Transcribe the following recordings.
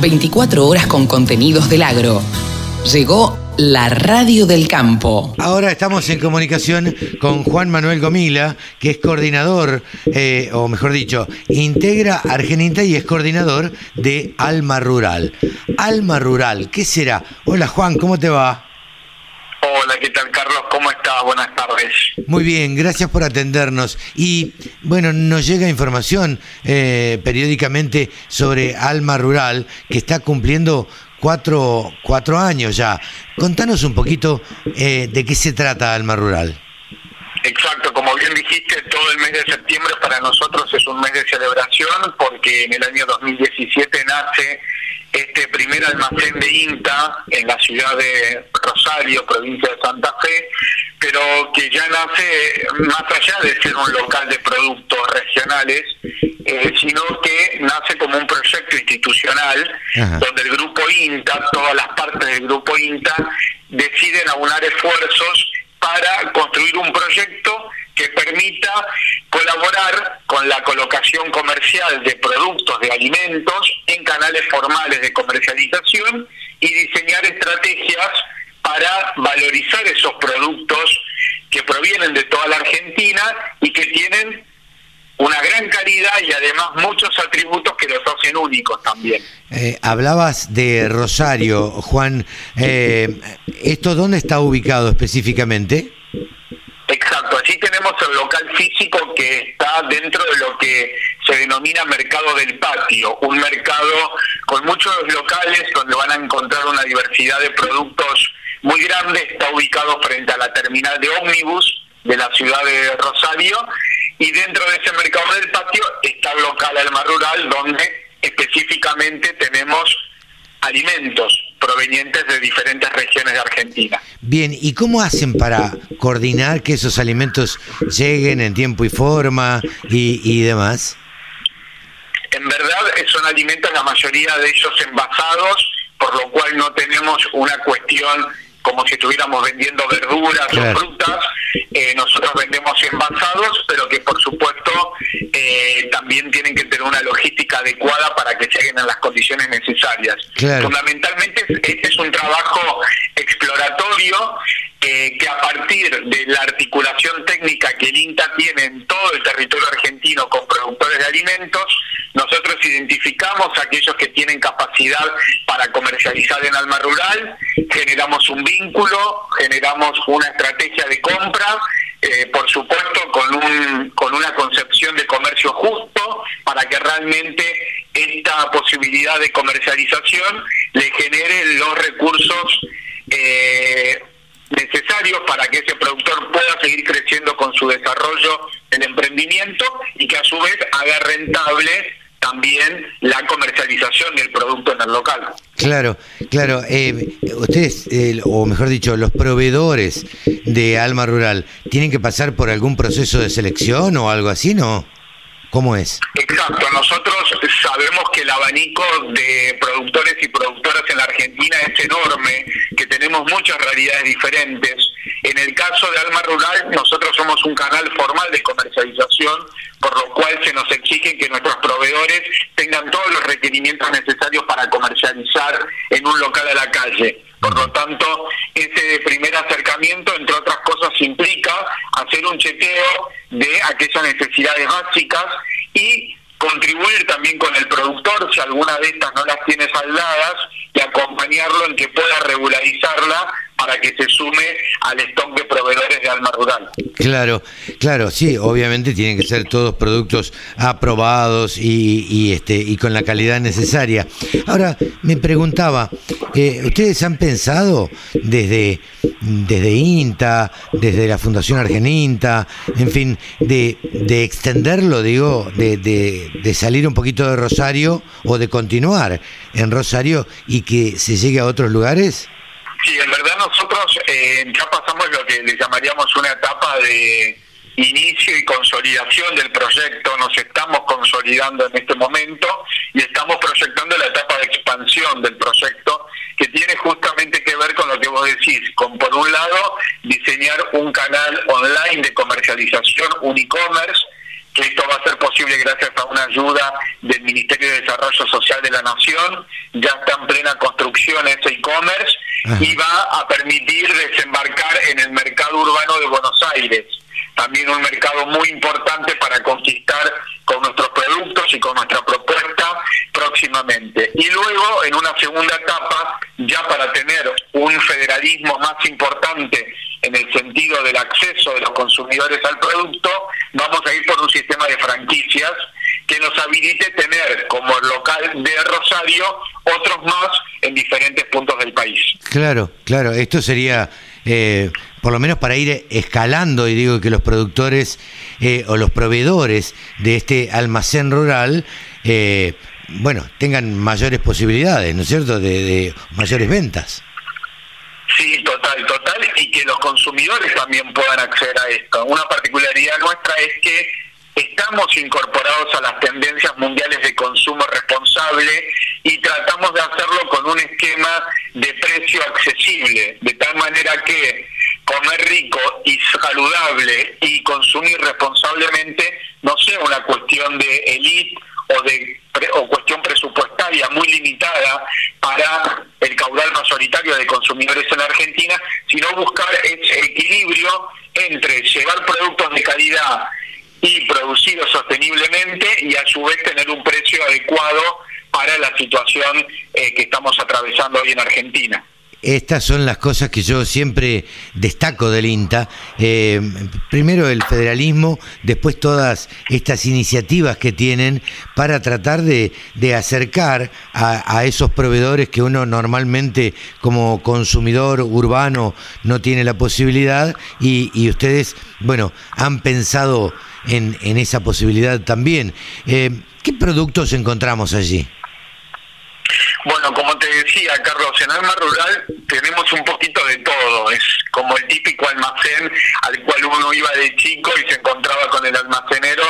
24 horas con contenidos del agro. Llegó la radio del campo. Ahora estamos en comunicación con Juan Manuel Gomila, que es coordinador, eh, o mejor dicho, integra Argeninta y es coordinador de Alma Rural. Alma Rural, ¿qué será? Hola Juan, ¿cómo te va? Hola, ¿qué tal Carlos? ¿Cómo estás? Buenas tardes. Muy bien, gracias por atendernos. Y bueno, nos llega información eh, periódicamente sobre Alma Rural, que está cumpliendo cuatro, cuatro años ya. Contanos un poquito eh, de qué se trata Alma Rural. Exacto, como bien dijiste, todo el mes de septiembre para nosotros es un mes de celebración porque en el año 2017 nace este primer almacén de INTA en la ciudad de Rosario, provincia de Santa Fe, pero que ya nace más allá de ser un local de productos regionales, eh, sino que nace como un proyecto institucional donde el grupo INTA, todas las partes del grupo INTA, deciden aunar esfuerzos para construir un proyecto que permita colaborar con la colocación comercial de productos, de alimentos en canales formales de comercialización y diseñar estrategias para valorizar esos productos que provienen de toda la Argentina y que tienen una gran calidad y además muchos atributos que los hacen únicos también. Eh, hablabas de Rosario, Juan. Eh, ¿Esto dónde está ubicado específicamente? Exacto, allí tenemos el local físico que está dentro de lo que se denomina mercado del patio, un mercado con muchos locales donde van a encontrar una diversidad de productos muy grande, está ubicado frente a la terminal de ómnibus de la ciudad de Rosario y dentro de ese mercado del patio está el local Alma Rural donde específicamente tenemos alimentos provenientes de diferentes regiones de Argentina. Bien, ¿y cómo hacen para coordinar que esos alimentos lleguen en tiempo y forma y, y demás? En verdad son alimentos, la mayoría de ellos envasados, por lo cual no tenemos una cuestión como si estuviéramos vendiendo verduras o frutas. Eh, nosotros vendemos envasados, pero que por supuesto eh, también tienen que tener una logística adecuada para que lleguen en las condiciones necesarias. Fundamentalmente este es un trabajo exploratorio eh, que a partir de la articulación técnica que el INTA tiene en todo el territorio argentino con nosotros identificamos a aquellos que tienen capacidad para comercializar en alma rural, generamos un vínculo, generamos una estrategia de compra, eh, por supuesto con, un, con una concepción de comercio justo para que realmente esta posibilidad de comercialización le genere los recursos eh, necesarios para que ese productor pueda seguir creciendo con su desarrollo en emprendimiento y que a su vez haga rentable también la comercialización del producto en el local. Claro, claro. Eh, ustedes, eh, o mejor dicho, los proveedores de Alma Rural, ¿tienen que pasar por algún proceso de selección o algo así, no? ¿Cómo es? Exacto, nosotros sabemos que el abanico de productores y productoras en la Argentina es enorme, que tenemos muchas realidades diferentes. En el caso de Alma Rural, nosotros somos un canal formal de comercialización, por lo cual se nos exige que nuestros proveedores tengan todos los requerimientos necesarios para comercializar en un local a la calle. Por lo tanto, ese primer acercamiento, entre otras cosas, implica hacer un chequeo de aquellas necesidades básicas y contribuir también con el productor si alguna de estas no las tiene saldadas y acompañarlo en que pueda regularizarla para que se sume al stock de proveedores de alma rural. Claro, claro, sí, obviamente tienen que ser todos productos aprobados y, este y con la calidad necesaria. Ahora me preguntaba, ustedes han pensado desde desde INTA, desde la Fundación Argeninta, en fin, de, de extenderlo, digo, de, de, de salir un poquito de Rosario o de continuar en Rosario y que se llegue a otros lugares? Sí, en verdad nosotros eh, ya pasamos lo que le llamaríamos una etapa de inicio y consolidación del proyecto, nos estamos consolidando en este momento y estamos proyectando la etapa de expansión del proyecto que tiene justamente que ver con lo que vos decís, con por un lado diseñar un canal online de comercialización, un e-commerce, que esto va a ser posible gracias a una ayuda del Ministerio de Desarrollo Social de la Nación, ya está en plena construcción ese e-commerce y va a permitir desembarcar en el mercado urbano de Buenos Aires también un mercado muy importante para conquistar con nuestros productos y con nuestra propuesta próximamente. Y luego, en una segunda etapa, ya para tener un federalismo más importante en el sentido del acceso de los consumidores al producto, vamos a ir por un sistema de franquicias que nos habilite tener como local de Rosario otros más en diferentes puntos del país. Claro, claro, esto sería eh, por lo menos para ir escalando, y digo que los productores eh, o los proveedores de este almacén rural, eh, bueno, tengan mayores posibilidades, ¿no es cierto?, de, mayores ventas. Sí, total, total, y que los consumidores también puedan acceder a esto. Una particularidad nuestra es que estamos incorporados a las tendencias mundiales de consumo responsable y tratamos de hacerlo con un esquema de precio accesible, de tal manera que comer rico y saludable y consumir responsablemente no sea una cuestión de elite o de o cuestión presupuestaria muy limitada para el caudal mayoritario de consumidores en Argentina, sino buscar ese equilibrio entre llevar productos de calidad y producidos sosteniblemente y a su vez tener un precio adecuado para la situación eh, que estamos atravesando hoy en Argentina. Estas son las cosas que yo siempre destaco del INTA. Eh, primero el federalismo, después todas estas iniciativas que tienen para tratar de, acercar a, esos proveedores que uno normalmente como consumidor urbano no tiene la posibilidad y, ustedes, bueno, han pensado en, esa posibilidad también. Eh, ¿Qué productos encontramos allí? Bueno, como te decía, Carlos, en Alma Rural tenemos un poquito de todo. Es como el típico almacén al cual uno iba de chico y se encontraba con el almacenero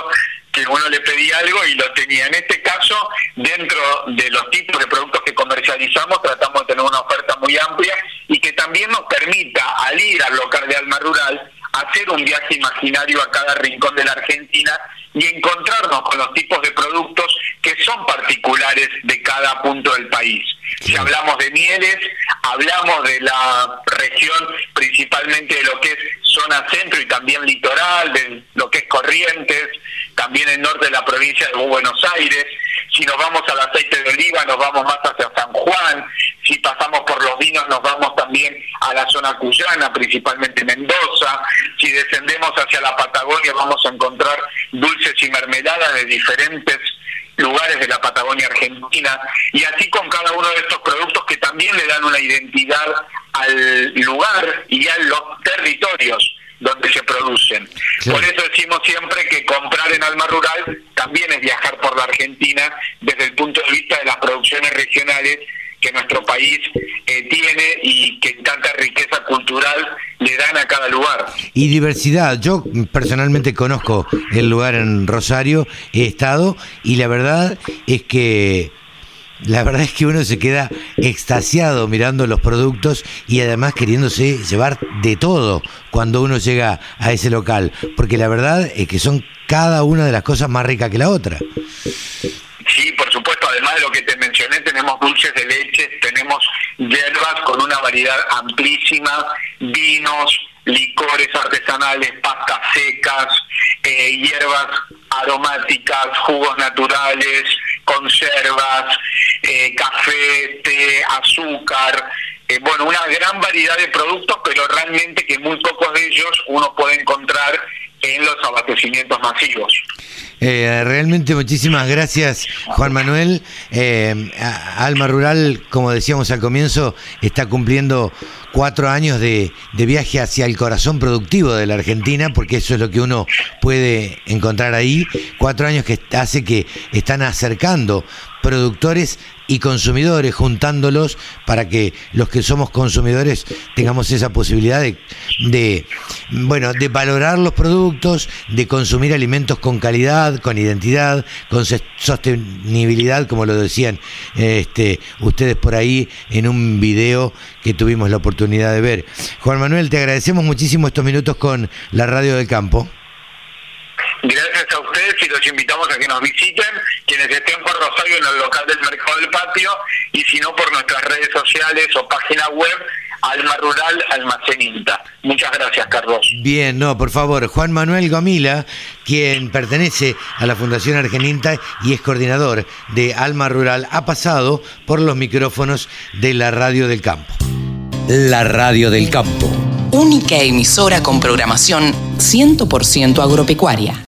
que uno le pedía algo y lo tenía. En este caso, dentro de los tipos de productos que comercializamos, tratamos de tener una oferta muy amplia y que también nos permita, al ir al local de Alma Rural, hacer un viaje imaginario a cada rincón de la Argentina y encontrarnos con los tipos de productos que son particulares de cada punto del país. Si hablamos de mieles, hablamos de la región principalmente de lo que es zona centro y también litoral, de lo que es Corrientes, también el norte de la provincia de Buenos Aires. Si nos vamos al aceite de oliva, nos vamos más hacia San Juan. Si pasamos por los vinos, nos vamos también a la zona cuyana, principalmente Mendoza. Si descendemos hacia la Patagonia, vamos a encontrar dulces y mermeladas de diferentes lugares de la Patagonia Argentina y así con cada uno de estos productos que también le dan una identidad al lugar y a los territorios donde se producen. Por eso decimos siempre que comprar en Alma Rural también es viajar por la Argentina desde el punto de vista de las producciones regionales que nuestro país eh, tiene y que tanta riqueza cultural le dan a cada lugar. Y diversidad. Yo personalmente conozco el lugar en Rosario, he estado y la verdad es que la verdad es que uno se queda extasiado mirando los productos y además queriéndose llevar de todo cuando uno llega a ese local, porque la verdad es que son cada una de las cosas más ricas que la otra. Sí, por además de lo que te mencioné, tenemos dulces de leche, tenemos hierbas con una variedad amplísima, vinos, licores artesanales, pastas secas, eh, hierbas aromáticas, jugos naturales, conservas, eh, café, té, azúcar, eh, bueno, una gran variedad de productos, pero realmente que muy pocos de ellos uno puede encontrar en los abastecimientos masivos. Eh, realmente muchísimas gracias, Juan Manuel. Eh, Alma Rural, como decíamos al comienzo, está cumpliendo cuatro años de, de, viaje hacia el corazón productivo de la Argentina, porque eso es lo que uno puede encontrar ahí. Cuatro años que hace que están acercando productores y consumidores, juntándolos para que los que somos consumidores tengamos esa posibilidad de, bueno, de valorar los productos, de consumir alimentos con calidad, con identidad, con sostenibilidad, como lo decían este, ustedes por ahí en un video que tuvimos la oportunidad de ver. Juan Manuel, te agradecemos muchísimo estos minutos con la Radio del Campo. Gracias a ustedes y los invitamos a que nos visiten, quienes estén por Rosario en el local del Mercado del Patio y si no por nuestras redes sociales o página web Alma Rural Almaceninta. Muchas gracias, Carlos. Bien, no, por favor, Juan Manuel Gomila, quien pertenece a la Fundación Argeninta y es coordinador de Alma Rural, ha pasado por los micrófonos de la Radio del Campo. La Radio del Campo. Única emisora con programación 100% agropecuaria.